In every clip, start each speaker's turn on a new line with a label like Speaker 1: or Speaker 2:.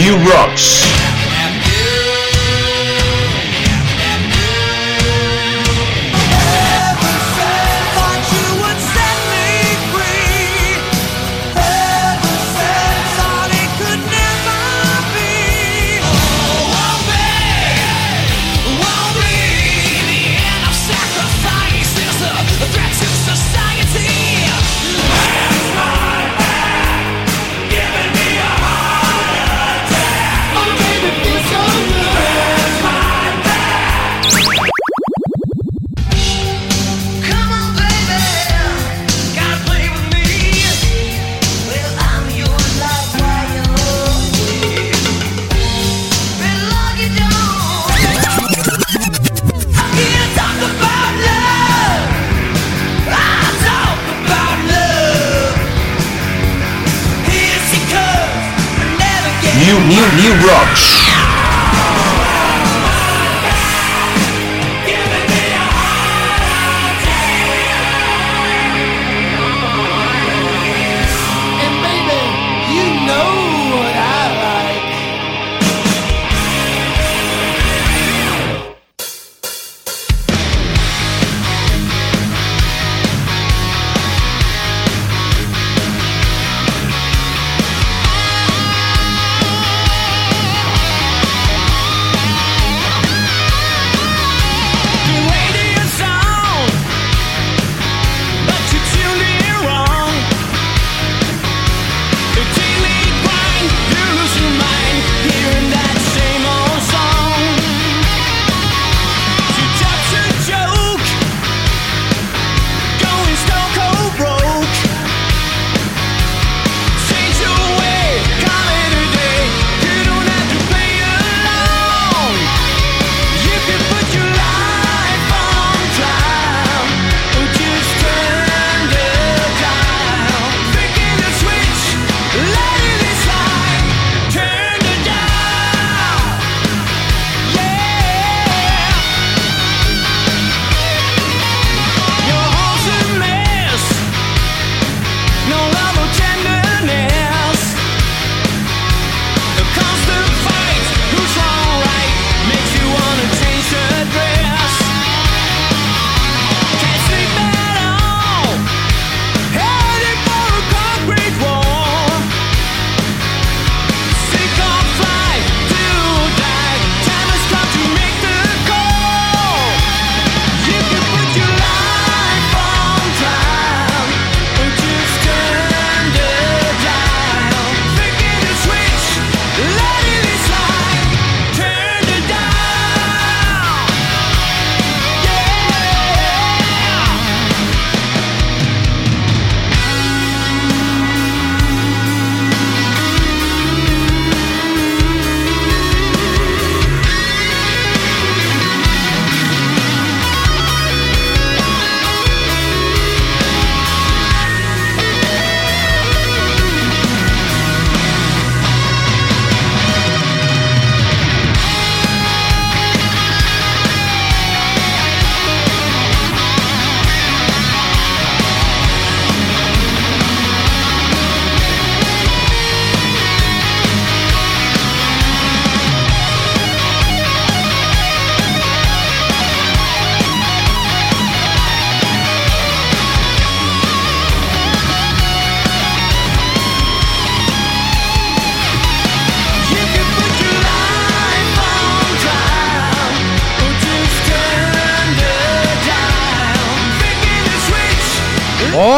Speaker 1: New Rocks.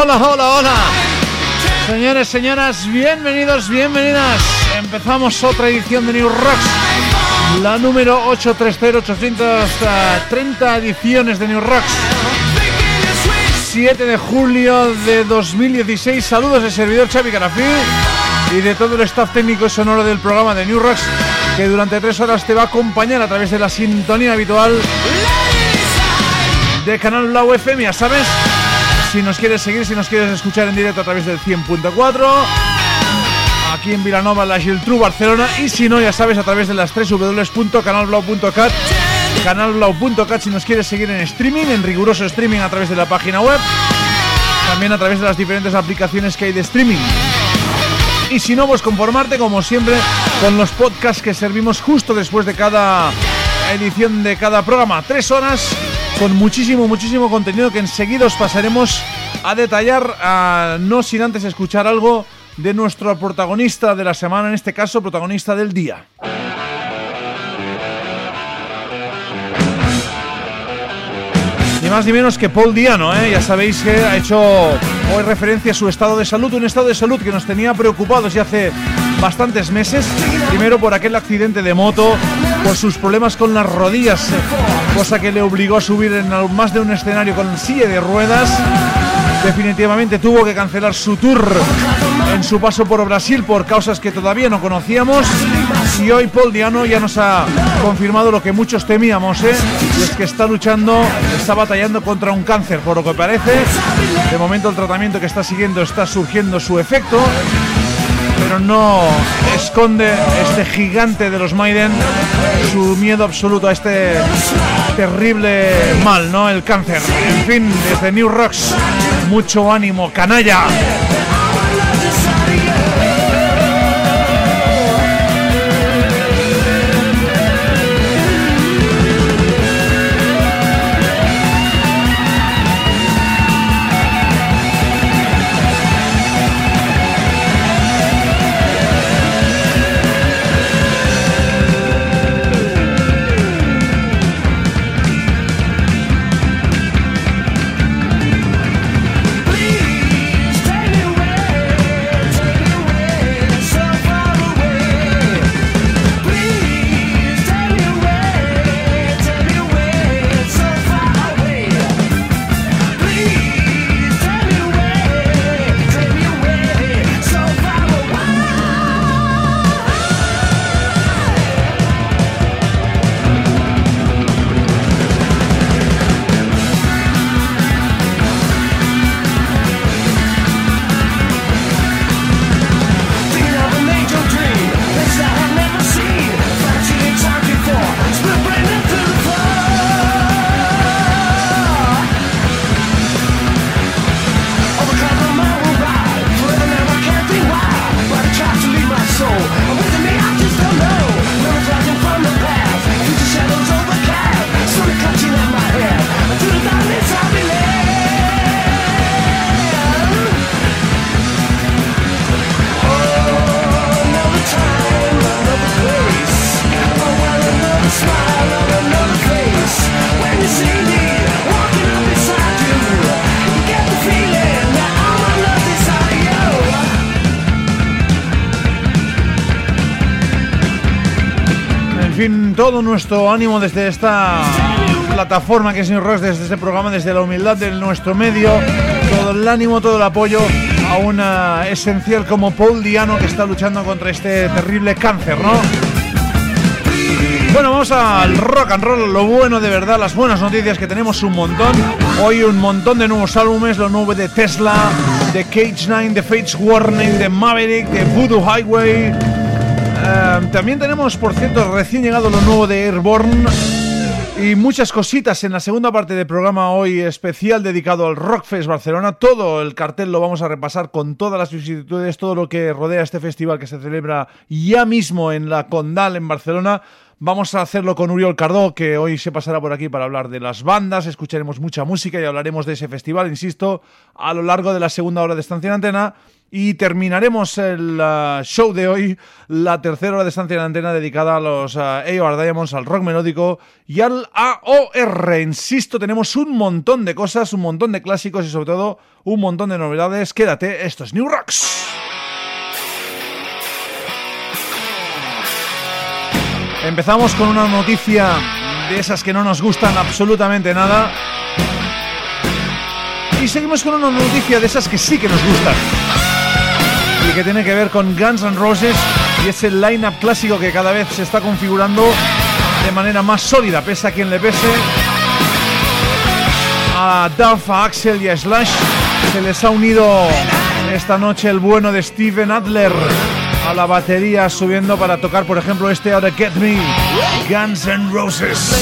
Speaker 2: Hola, hola, hola. Señores, señoras, bienvenidos, bienvenidas. Empezamos otra edición de New Rocks. La número 830, 830 ediciones de New Rocks.
Speaker 3: flicking the switch.
Speaker 2: 7 de julio de 2016. Saludos del servidor Xavi Carafí y de todo el staff técnico y sonoro del programa de New Rocks que durante tres horas te va a acompañar a través de la sintonía habitual de Canal Blau FM, sabes. Si nos quieres seguir, si nos quieres escuchar en directo a través del 100.4, aquí en Vilanova, la Giltru, Barcelona, y si no, ya sabes, a través de las www.canalblau.cat, canalblau.cat si nos quieres seguir en streaming, en riguroso streaming a través de la página web, también a través de las diferentes aplicaciones que hay de streaming. Y si no, pues conformarte como siempre con los podcasts que servimos justo después de cada edición de cada programa. Tres horas con muchísimo, muchísimo contenido que enseguida os pasaremos a detallar, no sin antes escuchar algo de nuestro protagonista de la semana, en este caso protagonista del día. Ni más ni menos que Paul Diano, ¿eh? ya sabéis que ha hecho hoy referencia a su estado de salud, un estado de salud que nos tenía preocupados ya hace bastantes meses. Primero por aquel accidente de moto, por sus problemas con las rodillas, cosa que le obligó a subir en más de un escenario con silla de ruedas. Definitivamente tuvo que cancelar su tour en su paso por Brasil por causas que todavía no conocíamos. Y hoy Paul Diano ya nos ha confirmado lo que muchos temíamos, ¿eh? y es que está luchando, está batallando contra un cáncer, por lo que parece. De momento el tratamiento que está siguiendo está surgiendo su efecto, pero no esconde este gigante de los Maiden su miedo absoluto a este terrible mal, ¿no? El cáncer. En fin, desde New Rocks, mucho ánimo, canalla. Todo nuestro ánimo desde esta plataforma que es New Rocks, desde este programa, desde la humildad de nuestro medio, todo el ánimo, todo el apoyo a una esencial como Paul Diano que está luchando contra este terrible cáncer, ¿no? Bueno, vamos al rock and roll, lo bueno de verdad, las buenas noticias que tenemos un montón. Hoy un montón de nuevos álbumes, lo nuevo de Tesla, de Cage 9, de Fates Warning, de Maverick, de Voodoo Highway. Eh, también tenemos, por cierto, recién llegado lo nuevo de Airborne y muchas cositas en la segunda parte del programa hoy especial dedicado al Rockfest Barcelona. Todo el cartel lo vamos a repasar con todas las vicisitudes, todo lo que rodea este festival que se celebra ya mismo en la Condal en Barcelona. Vamos a hacerlo con Uriol Cardó, que hoy se pasará por aquí para hablar de las bandas, escucharemos mucha música y hablaremos de ese festival, insisto, a lo largo de la segunda hora de Estancia en Antena. Y terminaremos el uh, show de hoy, la tercera hora de estancia en antena dedicada a los uh, AOR Diamonds, al rock melódico y al AOR. Insisto, tenemos un montón de cosas, un montón de clásicos y sobre todo un montón de novedades. Quédate, esto es New Rocks. Empezamos con una noticia de esas que no nos gustan absolutamente nada. Y seguimos con una noticia de esas que sí que nos gustan y que tiene que ver con Guns N' Roses y ese line-up clásico que cada vez se está configurando de manera más sólida, pese a quien le pese. A Duff, Axel y a Slash se les ha unido esta noche el bueno de Steven Adler a la batería subiendo para tocar, por ejemplo, este Out Get Me, Guns N' Roses.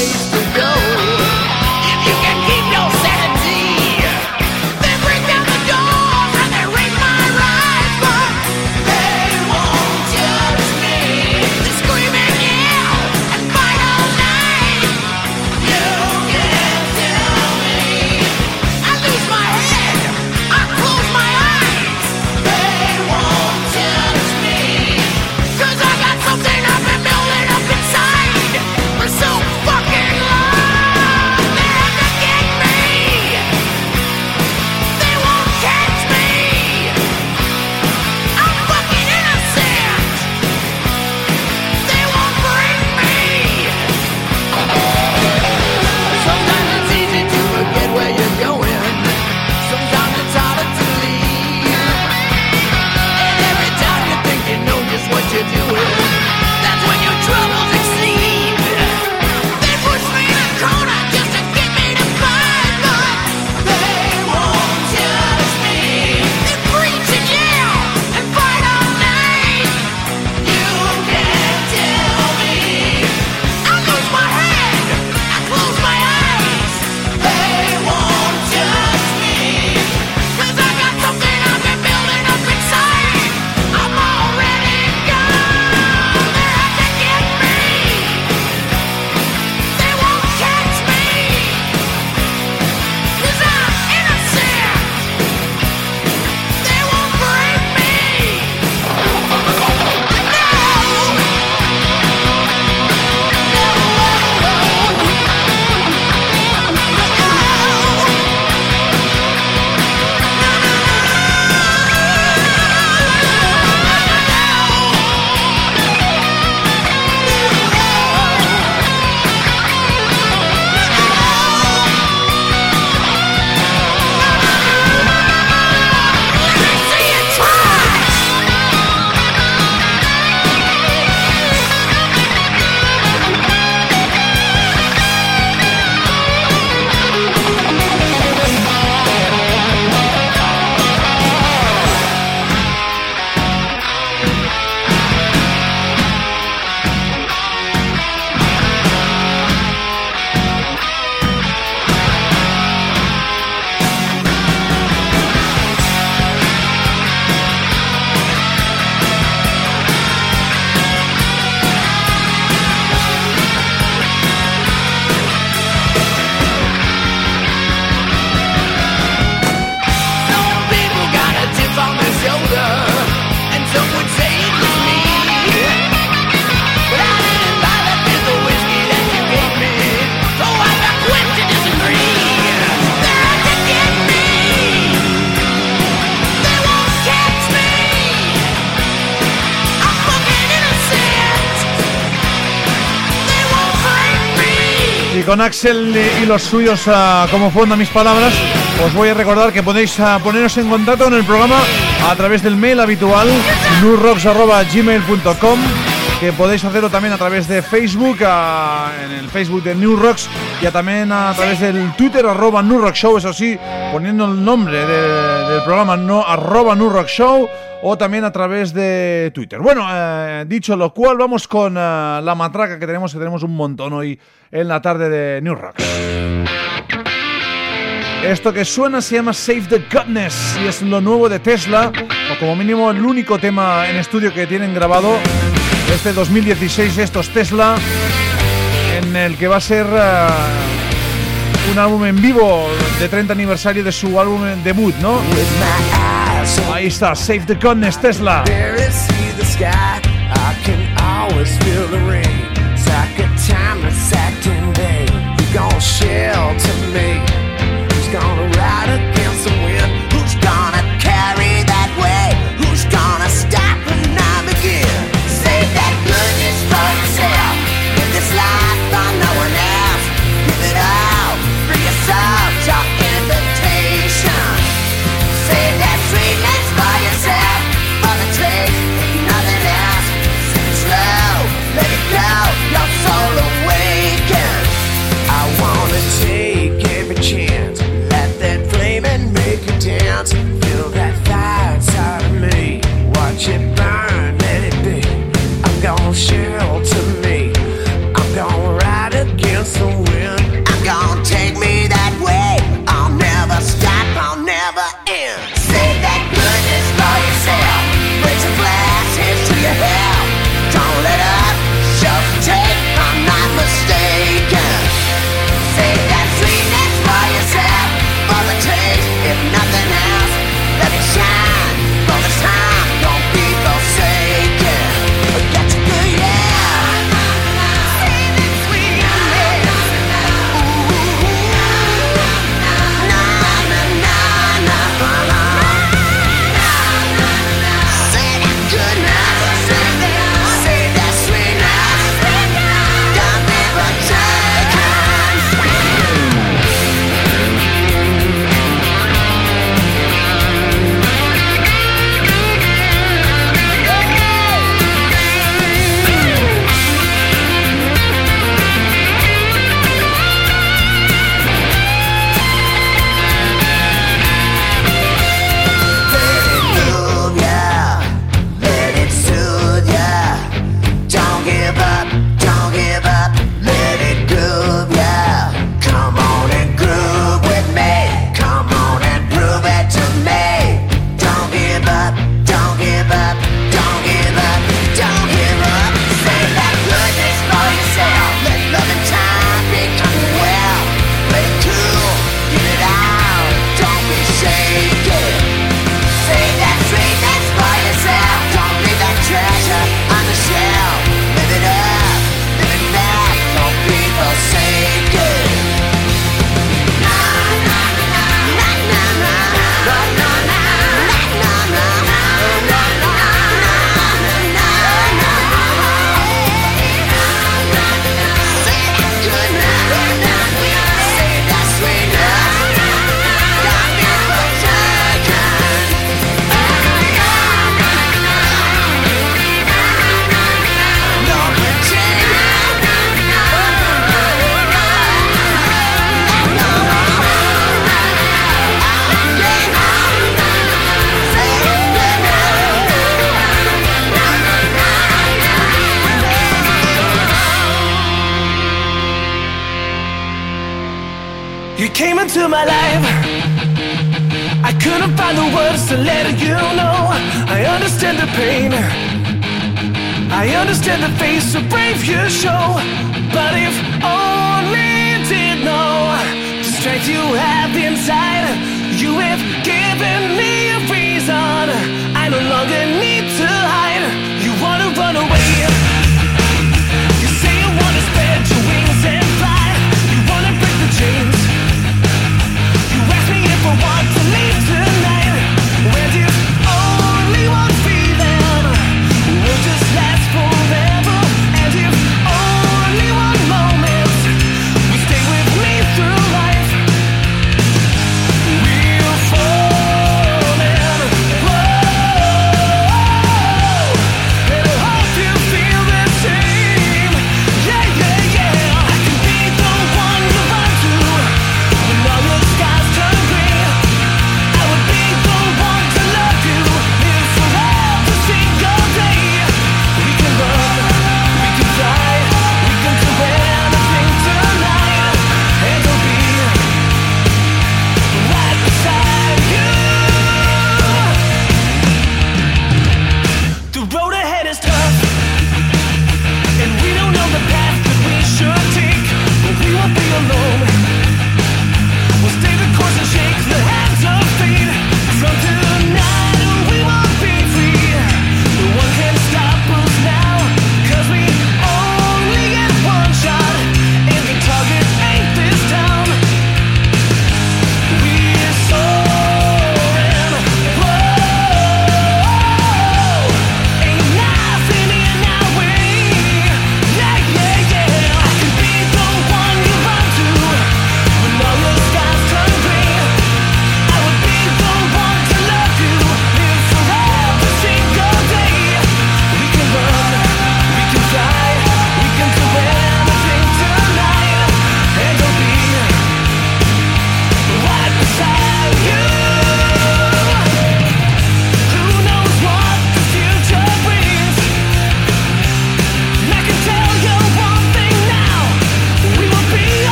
Speaker 4: con Axel y los suyos uh, como fondo mis palabras, os voy a recordar que podéis ah, poneros en contacto en el programa a través del mail habitual nurrocks.gmail.com que podéis hacerlo también a través de Facebook, en el Facebook de New Rocks y a, también a través del Twitter arroba New Rock Show, eso sí, poniendo el nombre del programa no arroba New Rock Show o también a través de Twitter. Bueno, eh, dicho lo cual, vamos con eh, la matraca que tenemos, que tenemos un montón hoy en la tarde de New Rock. Esto que suena se llama Save the Godness y es lo nuevo de Tesla, o como mínimo el único tema en estudio que tienen grabado este 2016 estos Tesla, en el que va a ser uh, un álbum en vivo de 30 aniversario de su álbum debut, ¿no? Ahí está, Save the Contest Tesla.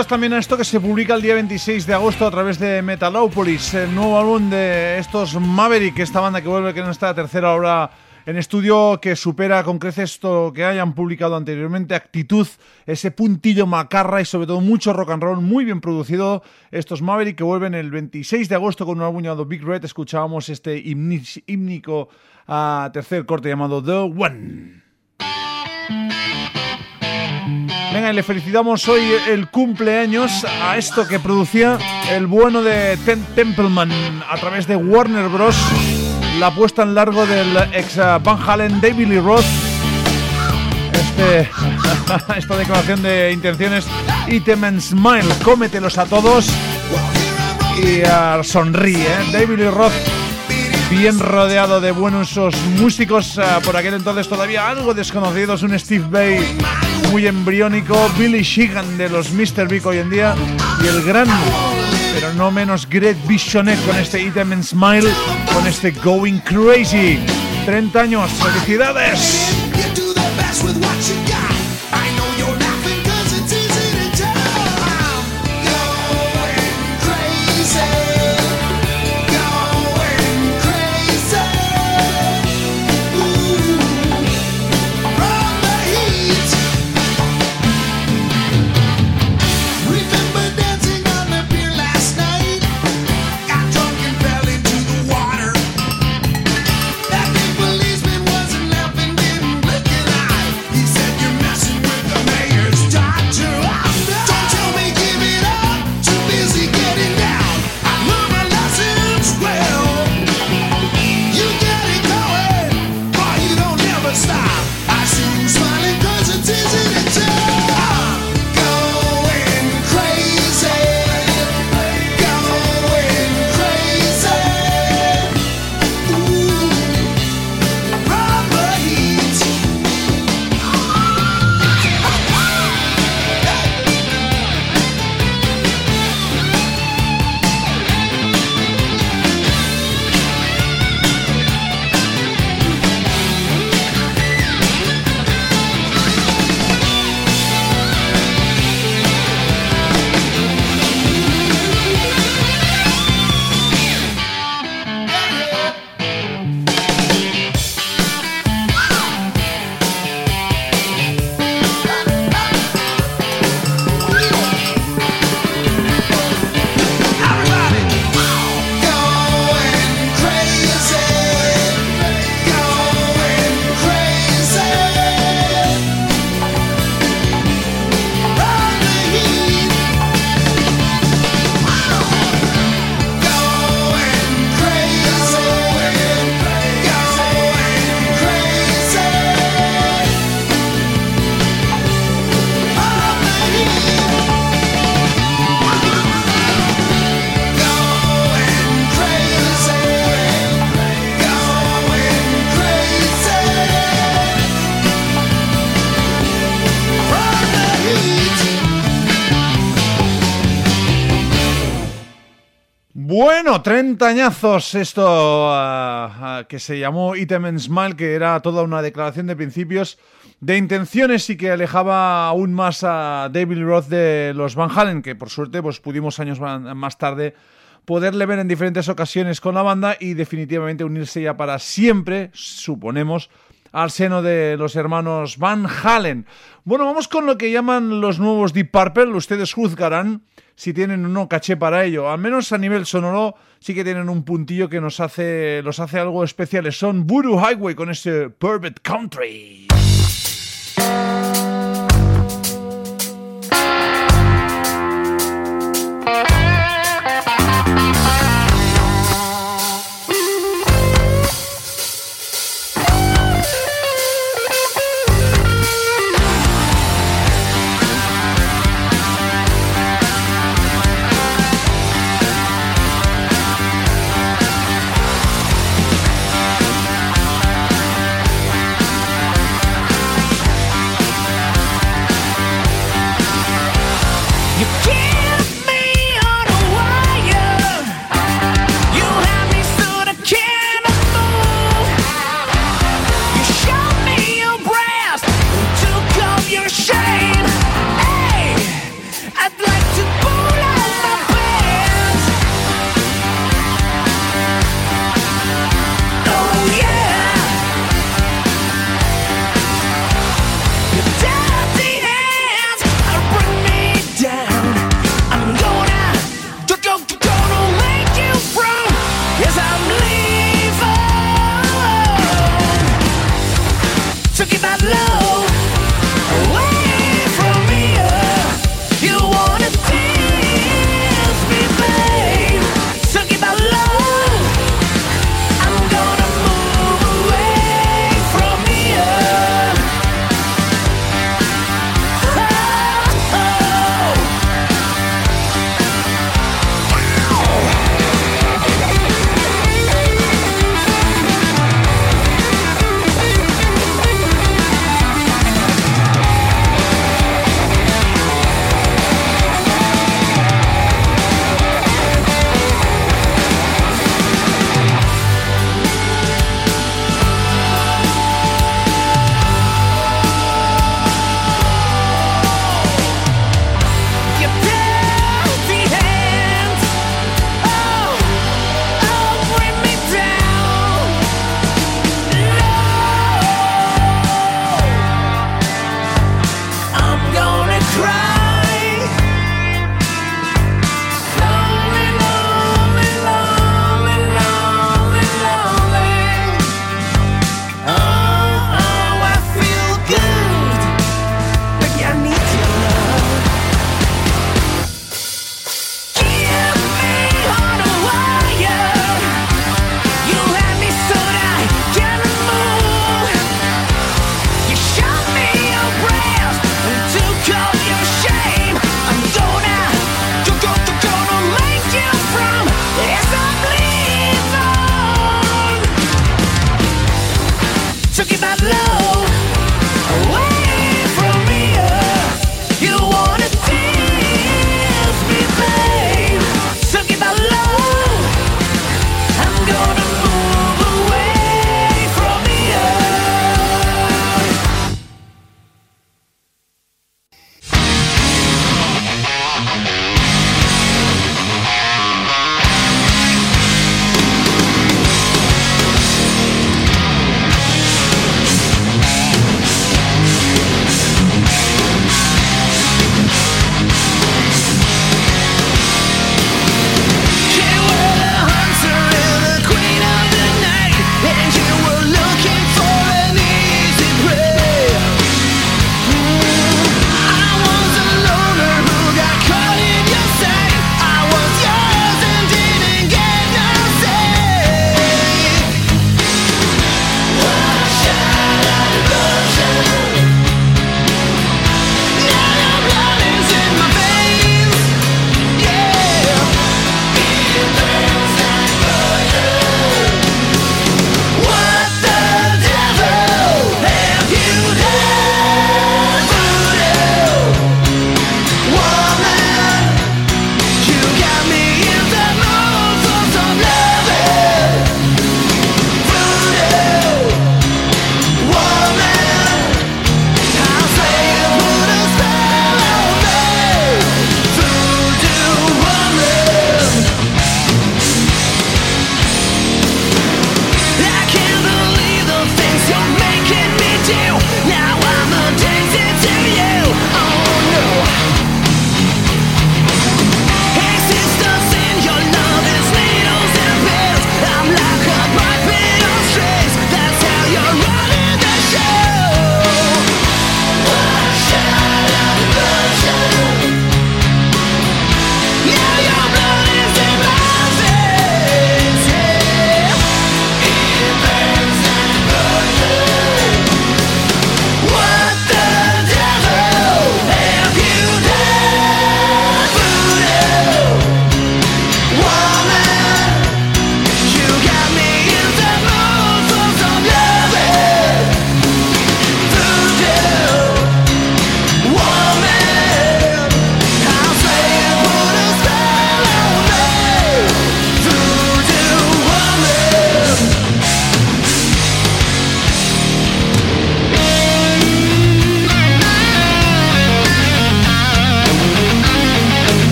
Speaker 2: También a esto que se publica el día 26 de agosto a través de Metalopolis, el nuevo álbum de estos Maverick, esta banda que vuelve que en esta tercera hora en estudio que supera con creces lo que hayan publicado anteriormente, actitud, ese puntillo macarra y sobre todo mucho rock and roll muy bien producido. Estos Maverick que vuelven el 26 de agosto con un álbum llamado Big Red, escuchábamos este himni- hímnico a tercer corte llamado The One. Venga, le felicitamos hoy el cumpleaños a esto que producía el bueno de Ten Templeman a través de Warner Bros. La puesta en largo del ex eh, Van Halen David Lee Roth. Este, esta declaración de intenciones. Item and Smile, cómetelos a todos y eh, sonríe. ¿eh? David Lee Roth bien rodeado de buenos músicos, eh, por aquel entonces todavía algo desconocidos, un Steve Bay muy embriónico, Billy Sheehan de los Mr. Big hoy en día y el gran, pero no menos Greg Bichonet con este Item and Smile, con este Going Crazy. 30 años, felicidades. Bueno, 30 añazos esto ah, ah, que se llamó Item and Smile, que era toda una declaración de principios, de intenciones y que alejaba aún más a David Roth de los Van Halen, que por suerte pues pudimos años más tarde poderle ver en diferentes ocasiones con la banda y definitivamente unirse ya para siempre, suponemos, al seno de los hermanos Van Halen. Bueno, vamos con lo que llaman los nuevos Deep Purple. Ustedes juzgarán si tienen o no caché para ello. Al menos a nivel sonoro sí que tienen un puntillo que nos hace, los hace algo especiales. Son Voodoo Highway con ese Perfect Country.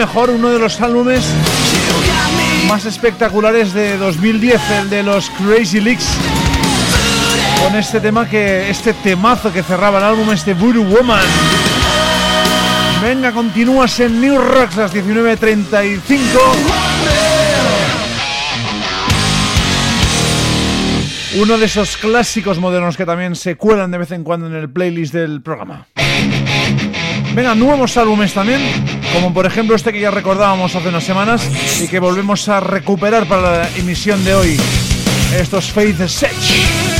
Speaker 2: Mejor, uno de los álbumes más espectaculares de 2010, el de los Crazy Leaks. Con este tema que, este temazo que cerraba el álbum, este Voodoo Woman. Venga, continúas en New Rocks las 19.35. Uno de esos clásicos modernos que también se cuelan de vez en cuando en el playlist del programa. Venga, nuevos álbumes también, como por ejemplo este que ya recordábamos hace unas semanas y que volvemos a recuperar para la emisión de hoy. Estos Faith Sech.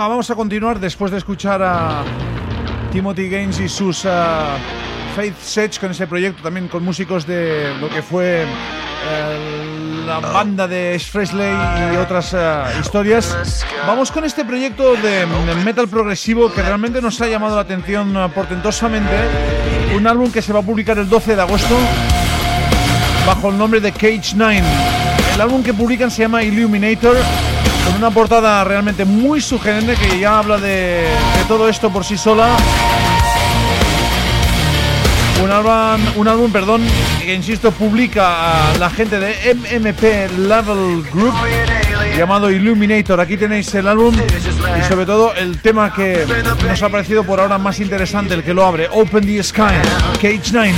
Speaker 1: Venga, vamos a continuar después de escuchar a Timothy Gaines y sus ah, Faith Sets con ese proyecto, también con músicos de lo que fue eh, la banda de Ace Frehley y otras ah, historias. Vamos con este proyecto de mm, metal progresivo que realmente nos ha llamado la atención ah, portentosamente. Un álbum que se va a publicar el 12 de agosto bajo el nombre de Cage 9. El álbum que publican se llama Illuminator, con una portada realmente muy sugerente que ya habla de, todo esto por sí sola. Un álbum, un álbum, perdón, que insisto publica a la gente de MMP Level Group llamado Illuminator. Aquí tenéis el álbum y sobre todo el tema que nos ha parecido por ahora más interesante, el que lo abre, Open the Sky, Cage 9.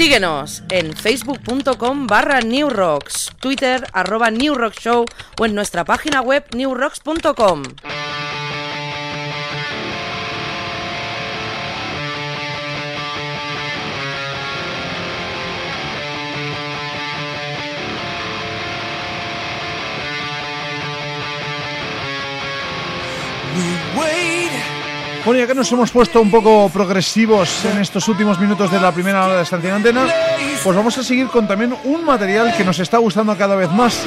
Speaker 5: Síguenos en facebook.com barra newrocks, twitter arroba newrockshow o en nuestra página web newrocks.com.
Speaker 1: Bueno, ya que nos hemos puesto un poco progresivos en estos últimos minutos de la primera hora de Estancia en Antena, pues vamos a seguir con también un material que nos está gustando cada vez más.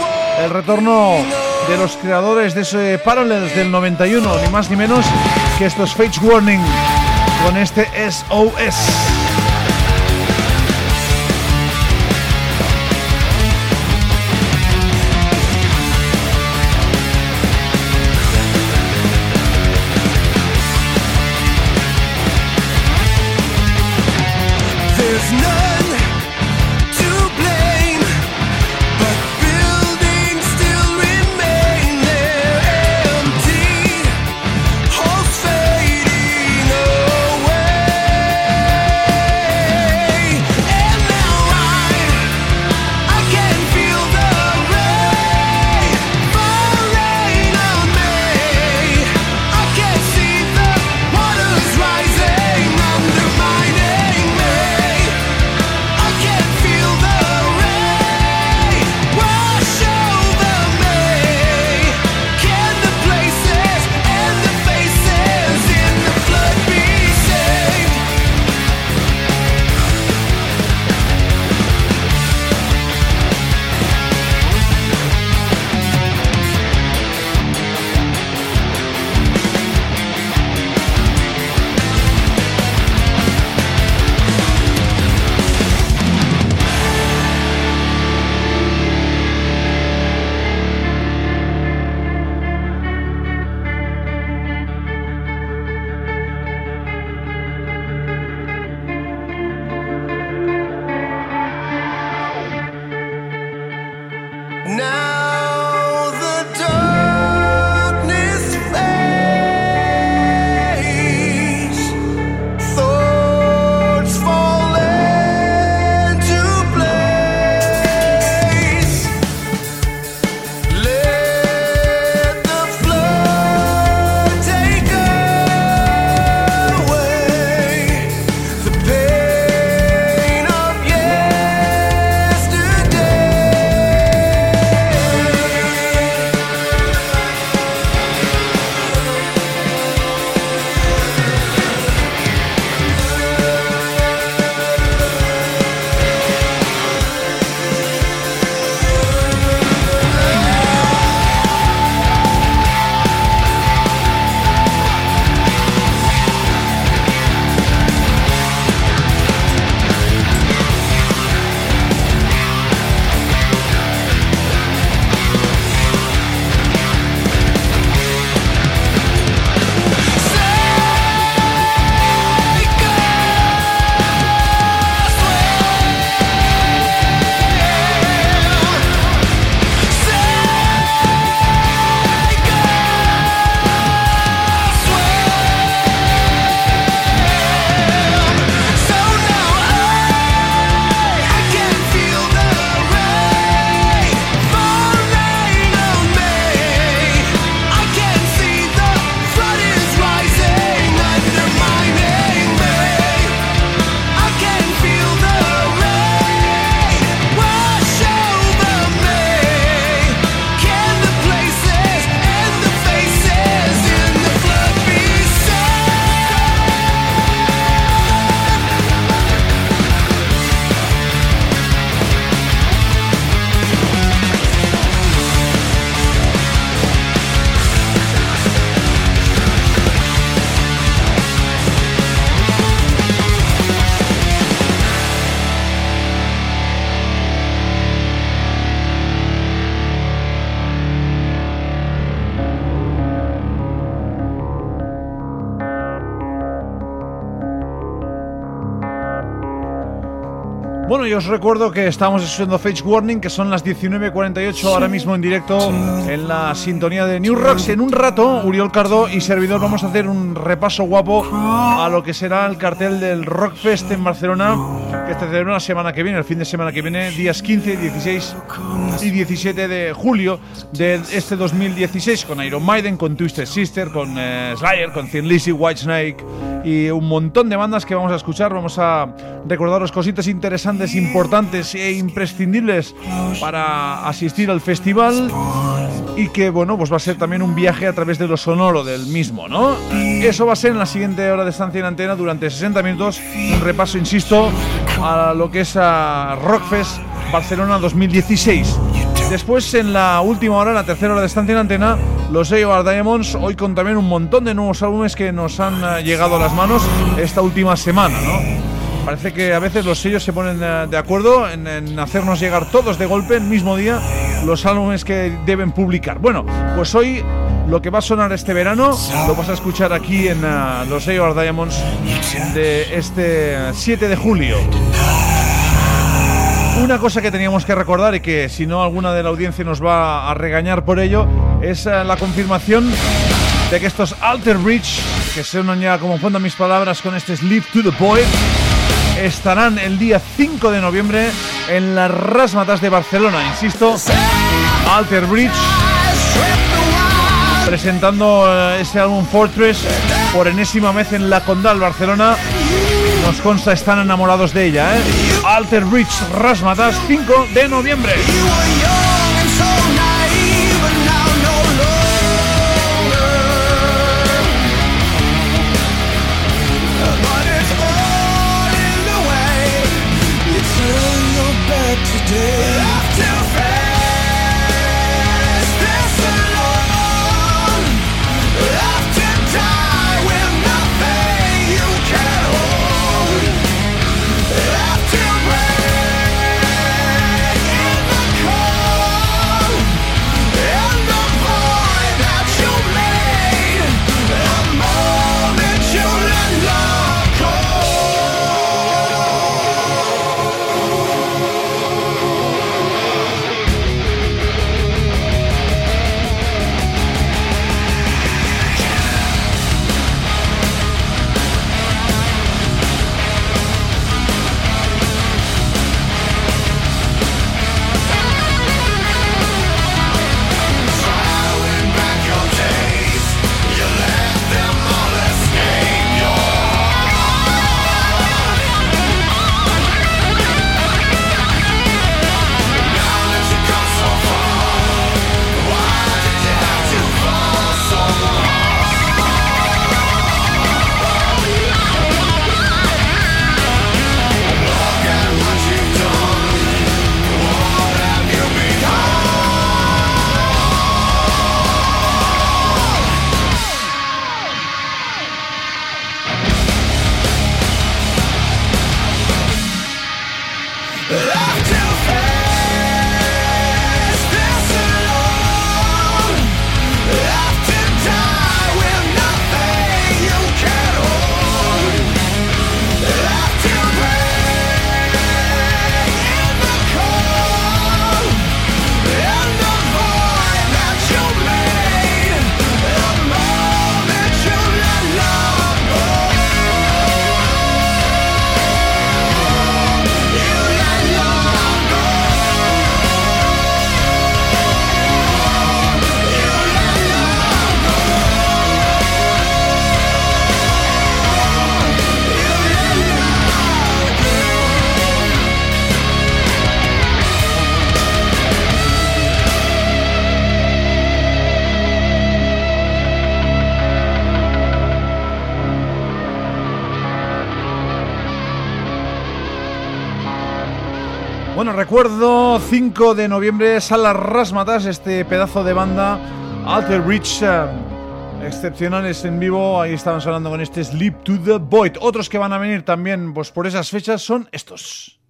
Speaker 1: El retorno de los creadores de ese Parallels del 91, ni más ni menos que estos Fate Warning con este SOS.
Speaker 2: Y os recuerdo que estamos escuchando Fage Warning, que son las 19.48 ahora mismo en directo en la sintonía de New Rocks. En un rato, Uriol Cardo y servidor vamos a hacer un repaso guapo a lo que será el cartel del Rockfest en Barcelona, que se celebra la semana que viene, el fin de semana que viene, días 15, 16 y 17 de julio de este 2016, con Iron Maiden, con Twisted Sister, con eh, Slayer, con Thin Lizzy, Whitesnake y un montón de bandas que vamos a escuchar. Vamos a recordaros cositas interesantes, importantes e imprescindibles para asistir al festival y que bueno, pues va a ser también un viaje a través de lo sonoro del mismo, ¿no? Eso va a ser en la siguiente hora de estancia en antena durante 60 minutos, un repaso, insisto, a lo que es a Rockfest Barcelona 2016. Después, en la última hora, la tercera hora de estancia en antena, los AOR Diamonds, hoy con también un montón de nuevos álbumes que nos han eh, llegado a las manos esta última semana, ¿no? Parece que a veces los sellos se ponen eh, de acuerdo en, hacernos llegar todos de golpe, el mismo día, los álbumes que deben publicar. Bueno, pues hoy lo que va a sonar este verano lo vas a escuchar aquí en eh, los AOR Diamonds de este 7 de julio. Una cosa que teníamos que recordar y que si no alguna de la audiencia nos va a regañar por ello es eh, la confirmación de que estos Alter Bridge, que suenan ya como fondo mis palabras con este Sleep to the Void, estarán el día 5 de noviembre en las Rasmatas de Barcelona. Insisto, Alter Bridge presentando eh, ese álbum Fortress por enésima vez en la Condal, Barcelona. Nos consta están enamorados de ella, ¿eh? Alter Bridge Rasmatas 5 de noviembre. Bueno, recuerdo 5 de noviembre, Sala Rasmatas, este pedazo de banda Alter Bridge. eh, excepcionales en vivo, ahí estaban hablando con este Sleep to the Void. Otros que van a venir también pues, por esas fechas son estos.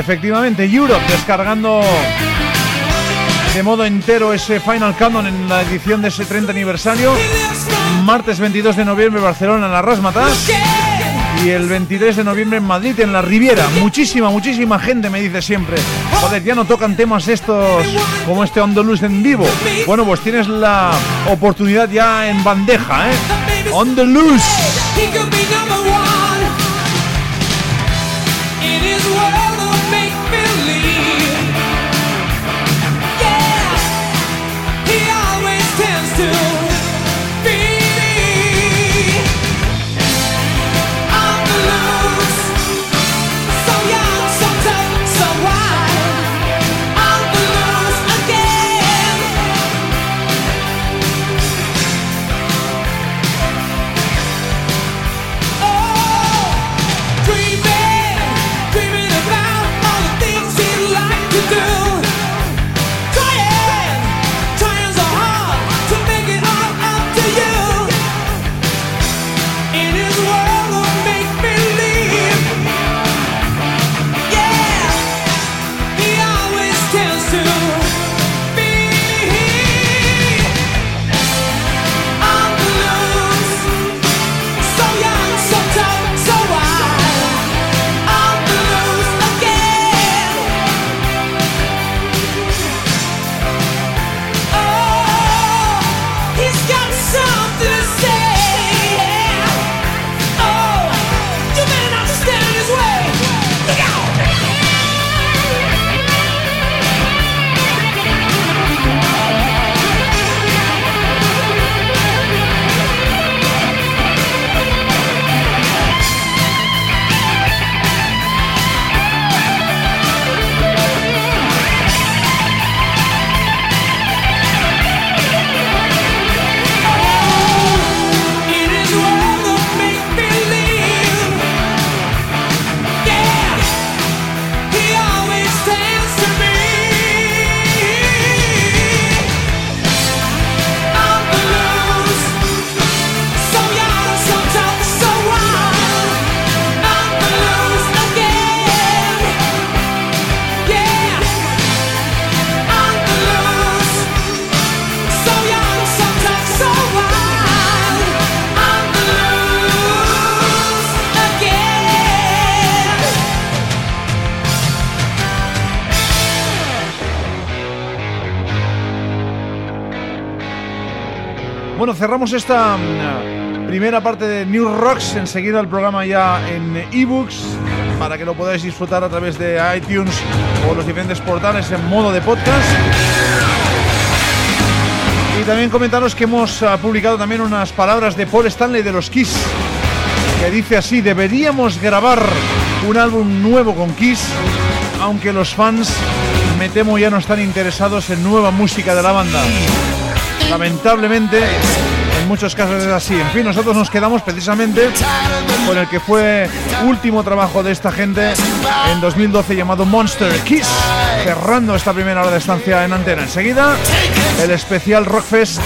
Speaker 2: Efectivamente, Europe descargando de modo entero ese Final Countdown en la edición de ese 30 aniversario. Martes 22 de noviembre Barcelona en la Rasmatas y el 23 de noviembre en Madrid en la Riviera. Muchísima, muchísima gente me dice siempre, joder, ya no tocan temas estos como este Loose en vivo. Bueno, pues tienes la oportunidad ya en bandeja, ¿eh? On the. Cerramos esta mm, primera parte de New Rocks. Enseguida el programa ya en ebooks para que lo podáis disfrutar a través de iTunes o los diferentes portales en modo de podcast. Y también comentaros que hemos ah, publicado también unas palabras de Paul Stanley de los Kiss que dice así: deberíamos grabar un álbum nuevo con Kiss, aunque los fans me temo ya no están interesados en nueva música de la banda. Lamentablemente, en muchos casos es así. En fin, nosotros nos quedamos precisamente con el que fue último trabajo de esta gente en 2012 llamado Monster Kiss, cerrando esta primera hora de estancia en antena. Enseguida, el especial Rockfest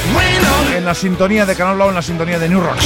Speaker 2: en la sintonía de Canal Blau, en la sintonía de New Rocks.